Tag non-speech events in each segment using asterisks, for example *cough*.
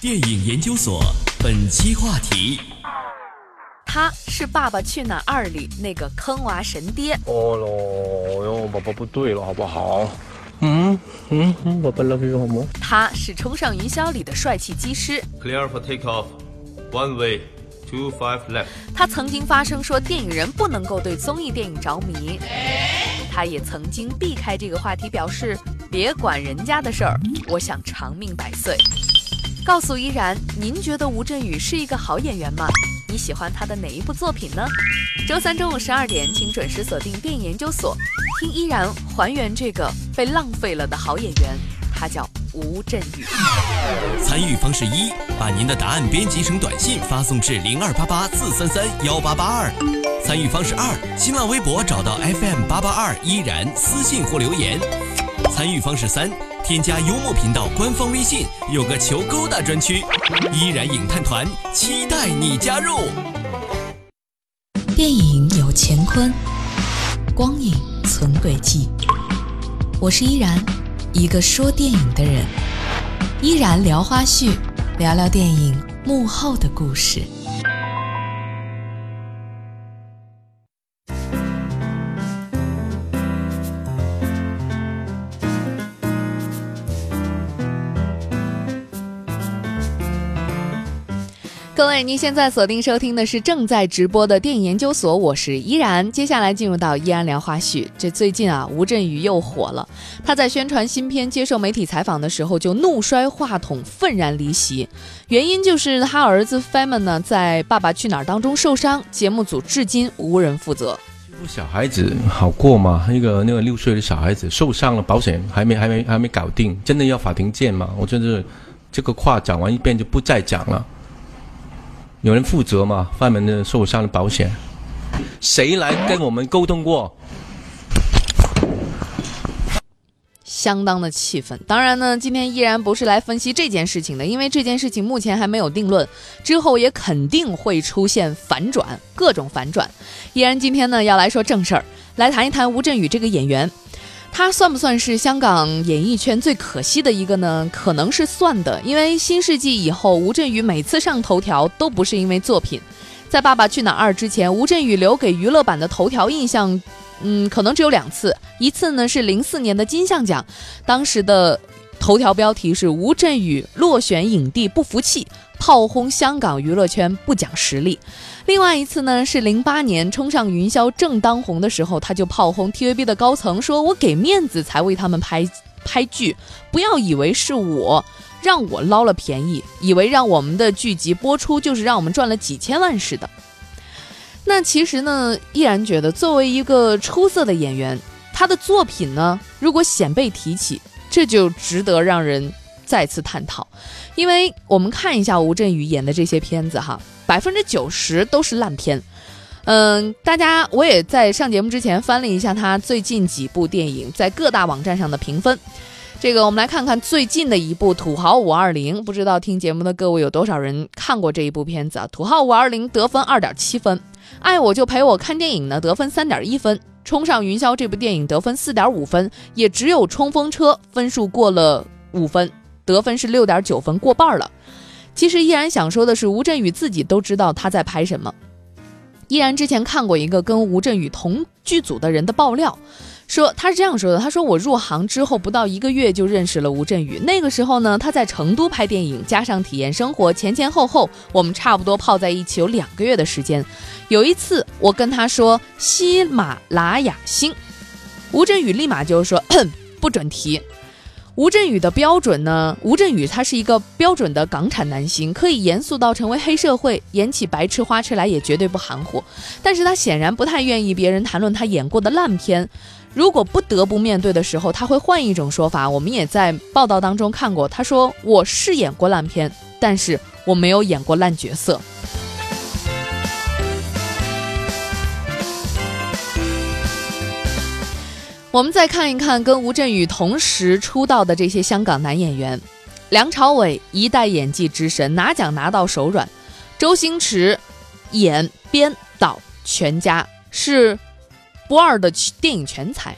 电影研究所本期话题：他是《爸爸去哪儿二》里那个坑娃神爹。哦喽哟，宝宝不对了，好不好？嗯嗯嗯，宝宝 love you 好吗？他是《冲上云霄》里的帅气机师。Clear for takeoff. One way. Two five left. 他曾经发声说电影人不能够对综艺电影着迷。他也曾经避开这个话题，表示别管人家的事儿，我想长命百岁。告诉依然，您觉得吴镇宇是一个好演员吗？你喜欢他的哪一部作品呢？周三中午十二点，请准时锁定电影研究所，听依然还原这个被浪费了的好演员，他叫吴镇宇。参与方式一：把您的答案编辑成短信发送至零二八八四三三幺八八二。参与方式二：新浪微博找到 FM 八八二依然私信或留言。参与方式三：添加幽默频道官方微信，有个求勾搭专区，依然影探团期待你加入。电影有乾坤，光影存轨迹。我是依然，一个说电影的人。依然聊花絮，聊聊电影幕后的故事。各位，您现在锁定收听的是正在直播的电影研究所，我是依然。接下来进入到依然聊花絮。这最近啊，吴镇宇又火了。他在宣传新片、接受媒体采访的时候，就怒摔话筒，愤然离席。原因就是他儿子 Feynman 呢，在《爸爸去哪儿》当中受伤，节目组至今无人负责。小孩子好过吗？一个那个六岁的小孩子受伤了，保险还没还没还没搞定，真的要法庭见吗？我真是这个话讲完一遍就不再讲了。有人负责吗？范门的受伤的保险，谁来跟我们沟通过？相当的气愤。当然呢，今天依然不是来分析这件事情的，因为这件事情目前还没有定论，之后也肯定会出现反转，各种反转。依然今天呢要来说正事儿，来谈一谈吴镇宇这个演员。他算不算是香港演艺圈最可惜的一个呢？可能是算的，因为新世纪以后，吴镇宇每次上头条都不是因为作品。在《爸爸去哪儿二》之前，吴镇宇留给娱乐版的头条印象，嗯，可能只有两次。一次呢是零四年的金像奖，当时的头条标题是吴镇宇落选影帝不服气，炮轰香港娱乐圈不讲实力。另外一次呢，是零八年冲上云霄正当红的时候，他就炮轰 TVB 的高层，说我给面子才为他们拍拍剧，不要以为是我让我捞了便宜，以为让我们的剧集播出就是让我们赚了几千万似的。那其实呢，依然觉得作为一个出色的演员，他的作品呢，如果鲜被提起，这就值得让人再次探讨。因为我们看一下吴镇宇演的这些片子哈。百分之九十都是烂片，嗯，大家我也在上节目之前翻了一下他最近几部电影在各大网站上的评分。这个我们来看看最近的一部《土豪五二零》，不知道听节目的各位有多少人看过这一部片子啊？《土豪五二零》得分二点七分，《爱我就陪我看电影》呢得分三点一分，《冲上云霄》这部电影得分四点五分，也只有《冲锋车》分数过了五分，得分是六点九分，过半了。其实依然想说的是，吴镇宇自己都知道他在拍什么。依然之前看过一个跟吴镇宇同剧组的人的爆料，说他是这样说的：他说我入行之后不到一个月就认识了吴镇宇，那个时候呢他在成都拍电影，加上体验生活，前前后后我们差不多泡在一起有两个月的时间。有一次我跟他说喜马拉雅星，吴镇宇立马就说 *coughs* 不准提。吴镇宇的标准呢？吴镇宇他是一个标准的港产男星，可以严肃到成为黑社会，演起白痴花痴来也绝对不含糊。但是他显然不太愿意别人谈论他演过的烂片，如果不得不面对的时候，他会换一种说法。我们也在报道当中看过，他说：“我是演过烂片，但是我没有演过烂角色。”我们再看一看跟吴镇宇同时出道的这些香港男演员，梁朝伟一代演技之神，拿奖拿到手软；周星驰演编导全家是不二的电影全才，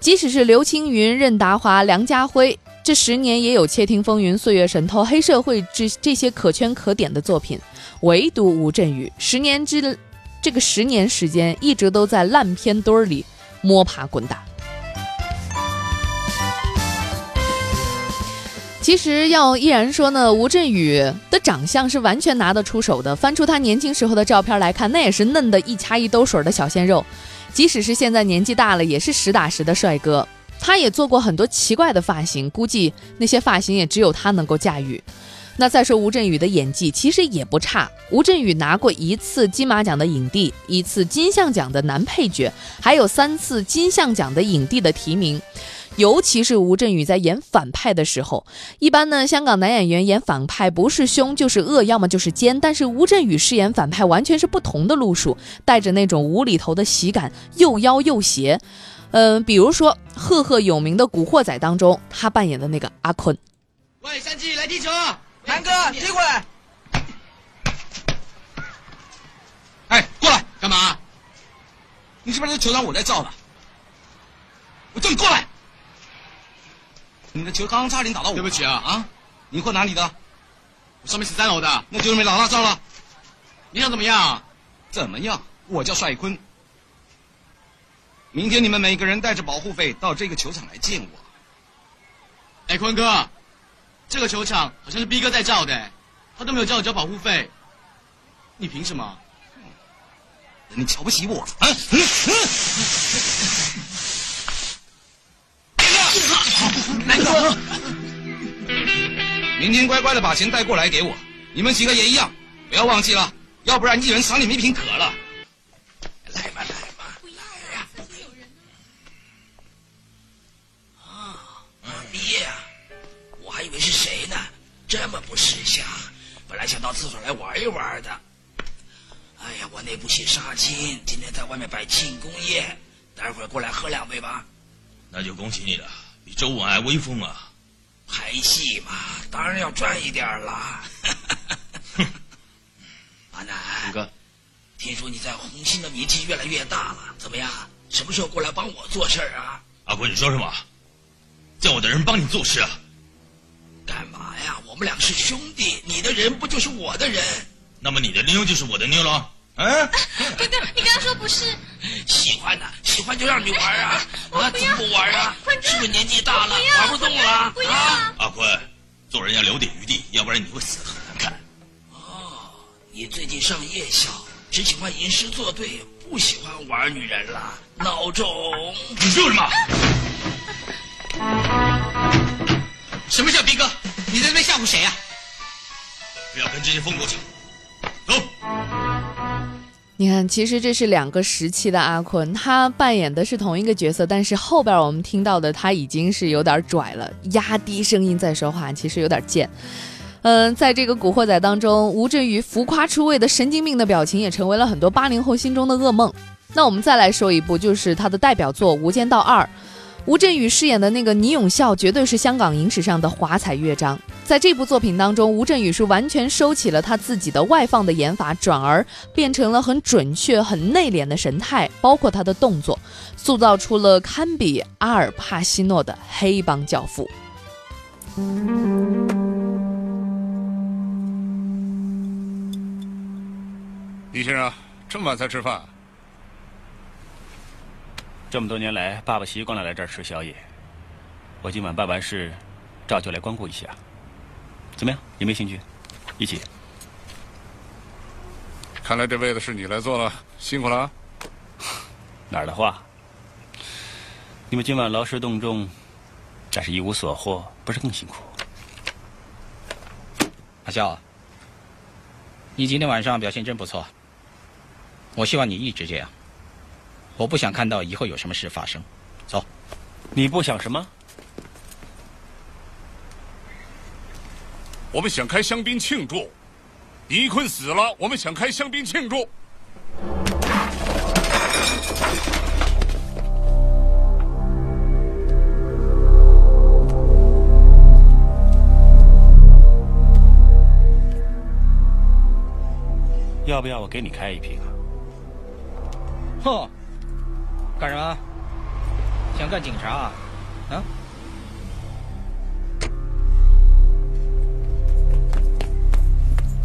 即使是刘青云、任达华、梁家辉这十年也有《窃听风云》《岁月神偷》《黑社会》这这些可圈可点的作品，唯独吴镇宇十年之这个十年时间一直都在烂片堆儿里摸爬滚打。其实要依然说呢，吴镇宇的长相是完全拿得出手的。翻出他年轻时候的照片来看，那也是嫩的一掐一兜水的小鲜肉。即使是现在年纪大了，也是实打实的帅哥。他也做过很多奇怪的发型，估计那些发型也只有他能够驾驭。那再说吴镇宇的演技，其实也不差。吴镇宇拿过一次金马奖的影帝，一次金像奖的男配角，还有三次金像奖的影帝的提名。尤其是吴镇宇在演反派的时候，一般呢，香港男演员演反派不是凶就是恶，要么就是奸。但是吴镇宇饰演反派完全是不同的路数，带着那种无厘头的喜感，又妖又邪。嗯，比如说赫赫有名的《古惑仔》当中，他扮演的那个阿坤。喂，山鸡来踢球，南哥踢过来。哎，过来干嘛？你是不是球场我在造的？我叫你过来。你的球刚刚差点打到我。对不起啊啊！你混哪里的？我上面十三楼的。那就是没老大照了。你想怎么样？怎么样？我叫帅坤。明天你们每个人带着保护费到这个球场来见我。哎，坤哥，这个球场好像是逼哥在照的，他都没有叫我交保护费，你凭什么？你瞧不起我啊？*laughs* 南哥，明天乖乖的把钱带过来给我。你们几个也一样，不要忘记了，要不然一人赏你们一瓶可乐。来吧，来吧，来呀！啊，爹，我还以为是谁呢，这么不识相。本来想到厕所来玩一玩的。哎呀，我那部戏杀青，今天在外面摆庆功宴，待会儿过来喝两杯吧。那就恭喜你了，比周文还威风啊！拍戏嘛，当然要赚一点啦。*laughs* 阿南，哥，听说你在红星的名气越来越大了，怎么样？什么时候过来帮我做事啊？阿坤，你说什么？叫我的人帮你做事啊？干嘛呀？我们俩是兄弟，你的人不就是我的人？那么你的妞就是我的妞了？嗯？*laughs* 哥哥，你刚刚说不是？喜欢呢，喜欢就让你玩啊！*laughs* 啊，怎么不玩啊？是不是年纪大了玩不动了？啊！阿坤，做人要留点余地，要不然你会死得很难看。哦，你最近上夜校，只喜欢吟诗作对，不喜欢玩女人了？孬种！你 *laughs* 说什么？什么叫逼哥？你在那边吓唬谁呀？不要跟这些疯狗抢！走。你看，其实这是两个时期的阿坤，他扮演的是同一个角色，但是后边我们听到的他已经是有点拽了，压低声音在说话，其实有点贱。嗯，在这个《古惑仔》当中，吴镇宇浮夸出位的神经病的表情也成为了很多八零后心中的噩梦。那我们再来说一部，就是他的代表作《无间道二》。吴镇宇饰演的那个倪永孝，绝对是香港影史上的华彩乐章。在这部作品当中，吴镇宇是完全收起了他自己的外放的演法，转而变成了很准确、很内敛的神态，包括他的动作，塑造出了堪比阿尔帕西诺的黑帮教父。李先生，这么晚才吃饭？这么多年来，爸爸习惯了来这儿吃宵夜。我今晚办完事，照旧来光顾一下。怎么样？有没有兴趣？一起。看来这位子是你来做了，辛苦了啊。哪儿的话？你们今晚劳师动众，但是一无所获，不是更辛苦？阿笑，你今天晚上表现真不错。我希望你一直这样。我不想看到以后有什么事发生。走。你不想什么？我们想开香槟庆祝，倪坤死了，我们想开香槟庆祝。要不要我给你开一瓶啊？哼，干什么想干警察啊？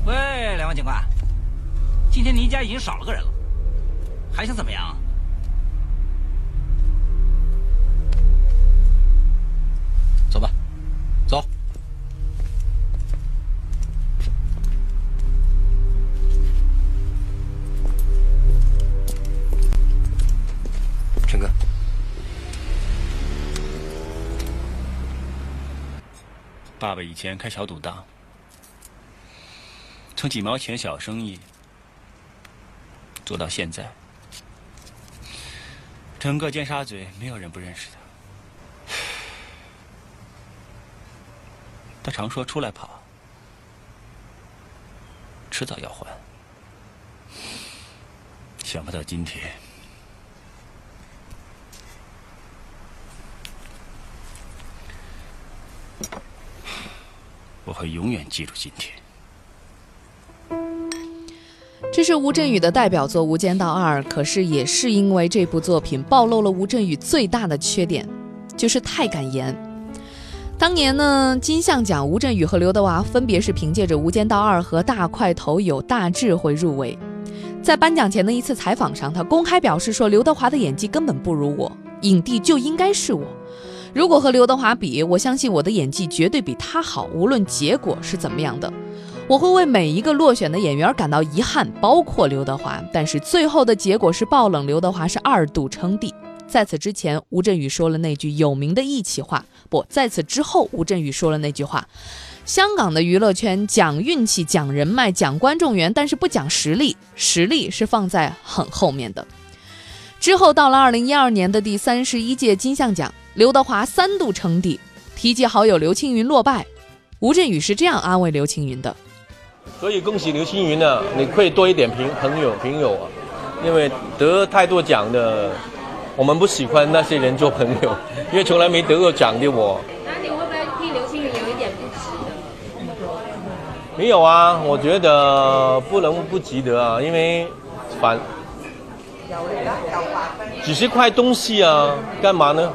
喂两位警官今天您家已经少了个人了还想怎么样爸爸以前开小赌档，从几毛钱小生意做到现在，整个尖沙咀没有人不认识他。他常说出来跑，迟早要还。想不到今天，我会永远记住今天。这是吴镇宇的代表作《无间道二》，可是也是因为这部作品暴露了吴镇宇最大的缺点，就是太敢言。当年呢，金像奖吴镇宇和刘德华分别是凭借着《无间道二》和《大块头有大智慧》入围。在颁奖前的一次采访上，他公开表示说：“刘德华的演技根本不如我，影帝就应该是我。如果和刘德华比，我相信我的演技绝对比他好，无论结果是怎么样的。我会为每一个落选的演员感到遗憾，包括刘德华。但是最后的结果是爆冷，刘德华是二度称帝。在此之前，吴镇宇说了那句有名的义气话。不，在此之后，吴镇宇说了那句话：香港的娱乐圈讲运气、讲人脉、讲观众缘，但是不讲实力，实力是放在很后面的。之后到了二零一二年的第三十一届金像奖，刘德华三度称帝，提及好友刘青云落败，吴镇宇是这样安慰刘青云的。所以恭喜刘青云呢，你可以多一点朋朋友朋友啊，因为得太多奖的，我们不喜欢那些人做朋友，因为从来没得过奖的我。那你会不会替刘青云有一点不值得？没有啊，我觉得不能不值得啊，因为反只是块东西啊，干嘛呢？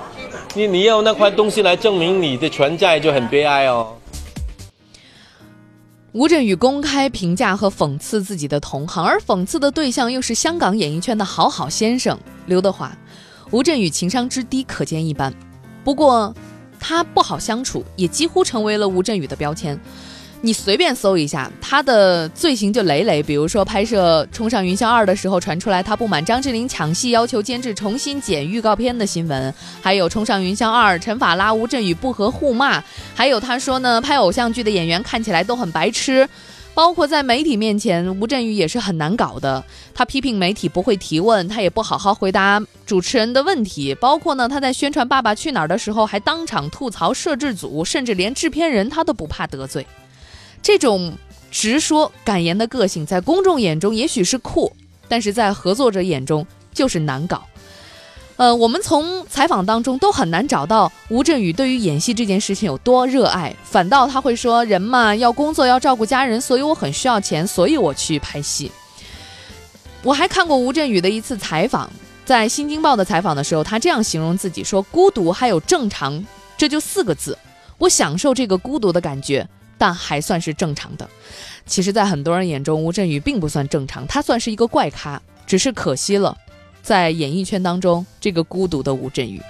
你你要那块东西来证明你的存在，就很悲哀哦。吴镇宇公开评价和讽刺自己的同行，而讽刺的对象又是香港演艺圈的好好先生刘德华。吴镇宇情商之低可见一斑，不过他不好相处，也几乎成为了吴镇宇的标签。你随便搜一下，他的罪行就累累。比如说，拍摄《冲上云霄二》的时候，传出来他不满张智霖抢戏，要求监制重新剪预告片的新闻；还有《冲上云霄二》，陈法拉、吴镇宇不和互骂；还有他说呢，拍偶像剧的演员看起来都很白痴。包括在媒体面前，吴镇宇也是很难搞的。他批评媒体不会提问，他也不好好回答主持人的问题。包括呢，他在宣传《爸爸去哪儿》的时候，还当场吐槽摄制组，甚至连制片人他都不怕得罪。这种直说敢言的个性，在公众眼中也许是酷，但是在合作者眼中就是难搞。呃，我们从采访当中都很难找到吴镇宇对于演戏这件事情有多热爱，反倒他会说：“人嘛，要工作，要照顾家人，所以我很需要钱，所以我去拍戏。”我还看过吴镇宇的一次采访，在《新京报》的采访的时候，他这样形容自己说：“孤独还有正常，这就四个字，我享受这个孤独的感觉。”但还算是正常的。其实，在很多人眼中，吴镇宇并不算正常，他算是一个怪咖。只是可惜了，在演艺圈当中，这个孤独的吴镇宇。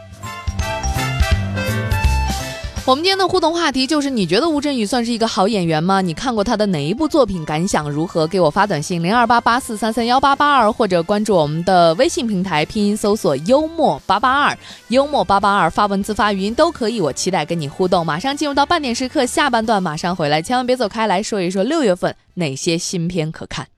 我们今天的互动话题就是：你觉得吴镇宇算是一个好演员吗？你看过他的哪一部作品？感想如何？给我发短信零二八八四三三幺八八二，或者关注我们的微信平台，拼音搜索“幽默八八二”，幽默八八二，发文字、发语音都可以。我期待跟你互动。马上进入到半点时刻下半段，马上回来，千万别走开，来说一说六月份哪些新片可看。